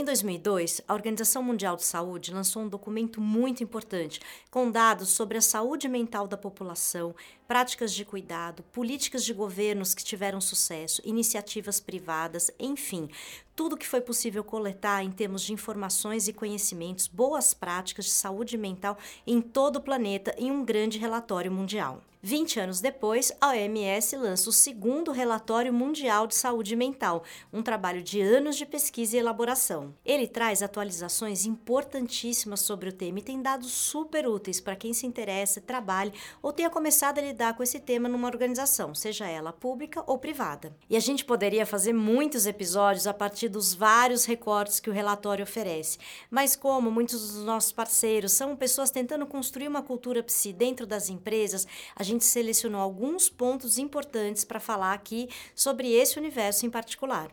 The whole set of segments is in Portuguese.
Em 2002, a Organização Mundial de Saúde lançou um documento muito importante com dados sobre a saúde mental da população, práticas de cuidado, políticas de governos que tiveram sucesso, iniciativas privadas, enfim, tudo que foi possível coletar em termos de informações e conhecimentos, boas práticas de saúde mental em todo o planeta em um grande relatório mundial. 20 anos depois, a OMS lança o segundo relatório mundial de saúde mental, um trabalho de anos de pesquisa e elaboração. Ele traz atualizações importantíssimas sobre o tema e tem dados super úteis para quem se interessa, trabalhe ou tenha começado a lidar com esse tema numa organização, seja ela pública ou privada. E a gente poderia fazer muitos episódios a partir dos vários recortes que o relatório oferece, mas como muitos dos nossos parceiros são pessoas tentando construir uma cultura psi dentro das empresas, a gente selecionou alguns pontos importantes para falar aqui sobre esse universo em particular.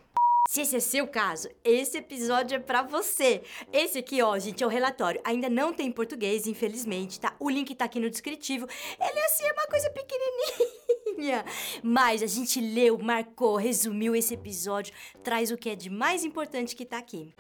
Se esse é seu caso, esse episódio é para você. Esse aqui, ó, gente, é o relatório. Ainda não tem português, infelizmente, tá? O link tá aqui no descritivo. Ele assim é uma coisa pequenininha. Mas a gente leu, marcou, resumiu esse episódio, traz o que é de mais importante que tá aqui.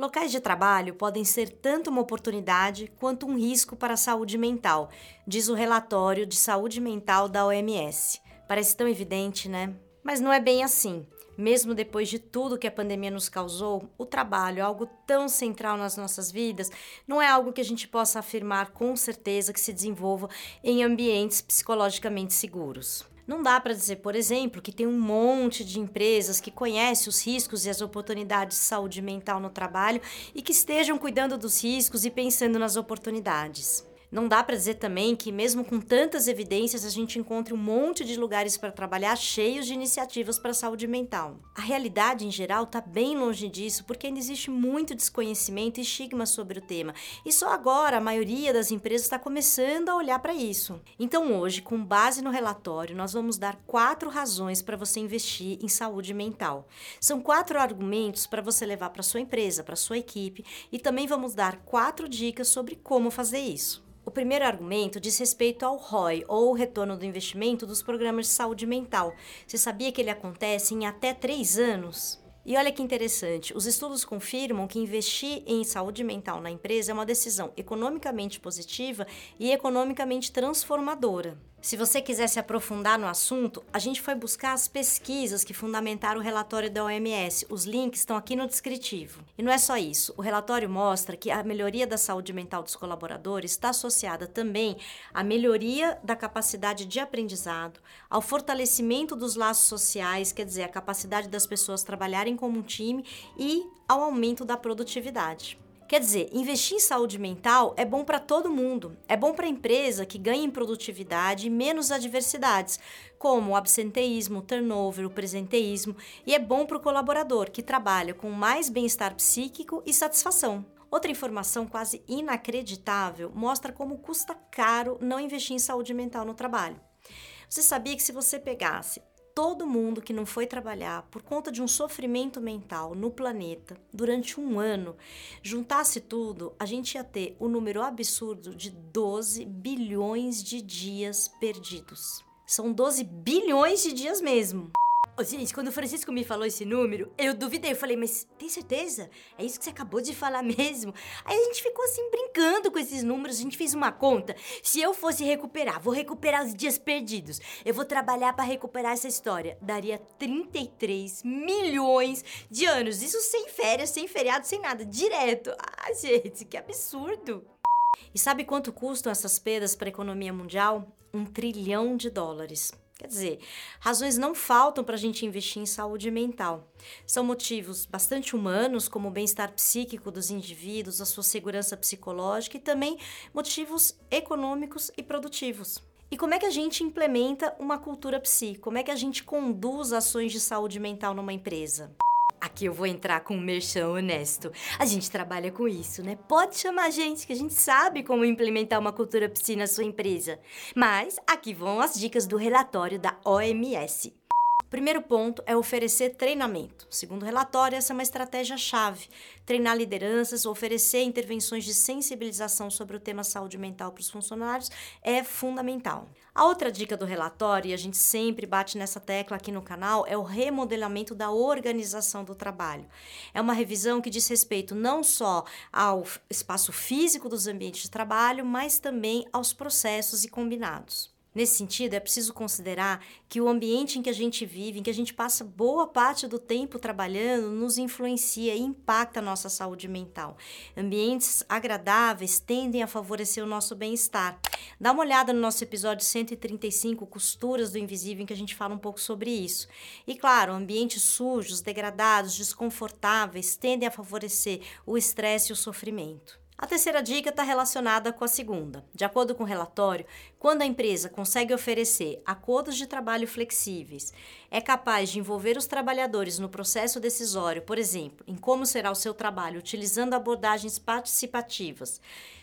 Locais de trabalho podem ser tanto uma oportunidade quanto um risco para a saúde mental, diz o relatório de saúde mental da OMS. Parece tão evidente, né? Mas não é bem assim. Mesmo depois de tudo que a pandemia nos causou, o trabalho, algo tão central nas nossas vidas, não é algo que a gente possa afirmar com certeza que se desenvolva em ambientes psicologicamente seguros. Não dá para dizer, por exemplo, que tem um monte de empresas que conhecem os riscos e as oportunidades de saúde mental no trabalho e que estejam cuidando dos riscos e pensando nas oportunidades. Não dá para dizer também que, mesmo com tantas evidências, a gente encontre um monte de lugares para trabalhar cheios de iniciativas para a saúde mental. A realidade, em geral, está bem longe disso, porque ainda existe muito desconhecimento e estigma sobre o tema. E só agora a maioria das empresas está começando a olhar para isso. Então, hoje, com base no relatório, nós vamos dar quatro razões para você investir em saúde mental. São quatro argumentos para você levar para sua empresa, para sua equipe, e também vamos dar quatro dicas sobre como fazer isso. O primeiro argumento diz respeito ao ROI, ou retorno do investimento dos programas de saúde mental. Você sabia que ele acontece em até três anos? E olha que interessante, os estudos confirmam que investir em saúde mental na empresa é uma decisão economicamente positiva e economicamente transformadora. Se você quiser se aprofundar no assunto, a gente foi buscar as pesquisas que fundamentaram o relatório da OMS. Os links estão aqui no descritivo. E não é só isso. O relatório mostra que a melhoria da saúde mental dos colaboradores está associada também à melhoria da capacidade de aprendizado, ao fortalecimento dos laços sociais, quer dizer, a capacidade das pessoas trabalharem como um time e ao aumento da produtividade. Quer dizer, investir em saúde mental é bom para todo mundo. É bom para a empresa que ganha em produtividade e menos adversidades, como o absenteísmo, o turnover, o presenteísmo, e é bom para o colaborador que trabalha com mais bem-estar psíquico e satisfação. Outra informação quase inacreditável mostra como custa caro não investir em saúde mental no trabalho. Você sabia que se você pegasse todo mundo que não foi trabalhar por conta de um sofrimento mental no planeta durante um ano, juntasse tudo, a gente ia ter o um número absurdo de 12 bilhões de dias perdidos. São 12 bilhões de dias mesmo. Gente, quando o Francisco me falou esse número, eu duvidei. Eu falei, mas tem certeza? É isso que você acabou de falar mesmo? Aí a gente ficou assim brincando com esses números. A gente fez uma conta. Se eu fosse recuperar, vou recuperar os dias perdidos. Eu vou trabalhar para recuperar essa história. Daria 33 milhões de anos. Isso sem férias, sem feriado, sem nada. Direto. Ah, gente, que absurdo. E sabe quanto custam essas perdas para a economia mundial? Um trilhão de dólares. Quer dizer, razões não faltam para a gente investir em saúde mental. São motivos bastante humanos, como o bem-estar psíquico dos indivíduos, a sua segurança psicológica e também motivos econômicos e produtivos. E como é que a gente implementa uma cultura psi? Como é que a gente conduz ações de saúde mental numa empresa? Aqui eu vou entrar com um merchan honesto. A gente trabalha com isso, né? Pode chamar a gente, que a gente sabe como implementar uma cultura piscina na sua empresa. Mas aqui vão as dicas do relatório da OMS. Primeiro ponto é oferecer treinamento. Segundo o relatório, essa é uma estratégia-chave. Treinar lideranças, oferecer intervenções de sensibilização sobre o tema saúde mental para os funcionários é fundamental. A outra dica do relatório, e a gente sempre bate nessa tecla aqui no canal, é o remodelamento da organização do trabalho. É uma revisão que diz respeito não só ao espaço físico dos ambientes de trabalho, mas também aos processos e combinados. Nesse sentido, é preciso considerar que o ambiente em que a gente vive, em que a gente passa boa parte do tempo trabalhando, nos influencia e impacta a nossa saúde mental. Ambientes agradáveis tendem a favorecer o nosso bem-estar. Dá uma olhada no nosso episódio 135, Costuras do Invisível, em que a gente fala um pouco sobre isso. E claro, ambientes sujos, degradados, desconfortáveis tendem a favorecer o estresse e o sofrimento. A terceira dica está relacionada com a segunda. De acordo com o relatório, quando a empresa consegue oferecer acordos de trabalho flexíveis, é capaz de envolver os trabalhadores no processo decisório, por exemplo, em como será o seu trabalho utilizando abordagens participativas,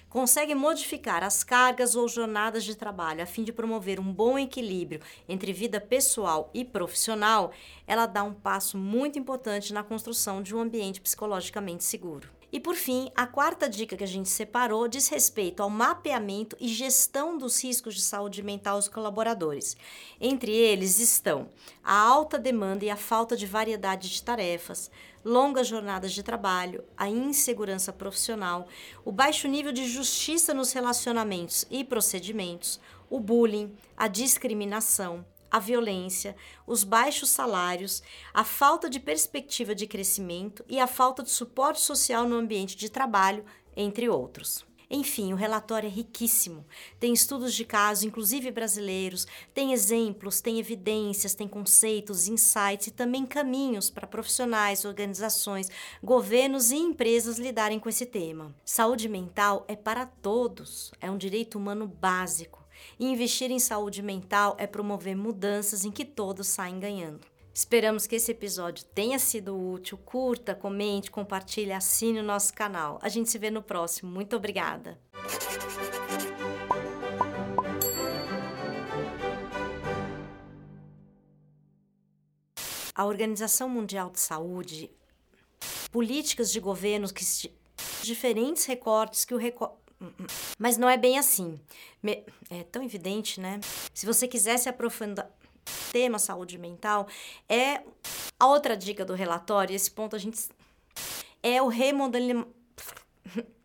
consegue modificar as cargas ou jornadas de trabalho a fim de promover um bom equilíbrio entre vida pessoal e profissional, ela dá um passo muito importante na construção de um ambiente psicologicamente seguro. E por fim, a quarta dica que a gente separou diz respeito ao mapeamento e gestão dos riscos de saúde mental dos colaboradores. Entre eles estão a alta demanda e a falta de variedade de tarefas, longas jornadas de trabalho, a insegurança profissional, o baixo nível de justiça nos relacionamentos e procedimentos, o bullying, a discriminação, a violência, os baixos salários, a falta de perspectiva de crescimento e a falta de suporte social no ambiente de trabalho, entre outros. Enfim, o relatório é riquíssimo. Tem estudos de caso, inclusive brasileiros, tem exemplos, tem evidências, tem conceitos, insights e também caminhos para profissionais, organizações, governos e empresas lidarem com esse tema. Saúde mental é para todos, é um direito humano básico. E investir em saúde mental é promover mudanças em que todos saem ganhando. Esperamos que esse episódio tenha sido útil. Curta, comente, compartilhe, assine o nosso canal. A gente se vê no próximo. Muito obrigada! A Organização Mundial de Saúde, políticas de governos que diferentes recortes que o recorte mas não é bem assim. É tão evidente, né? Se você quiser se aprofundar tema saúde mental, é a outra dica do relatório, esse ponto a gente é o remodelamento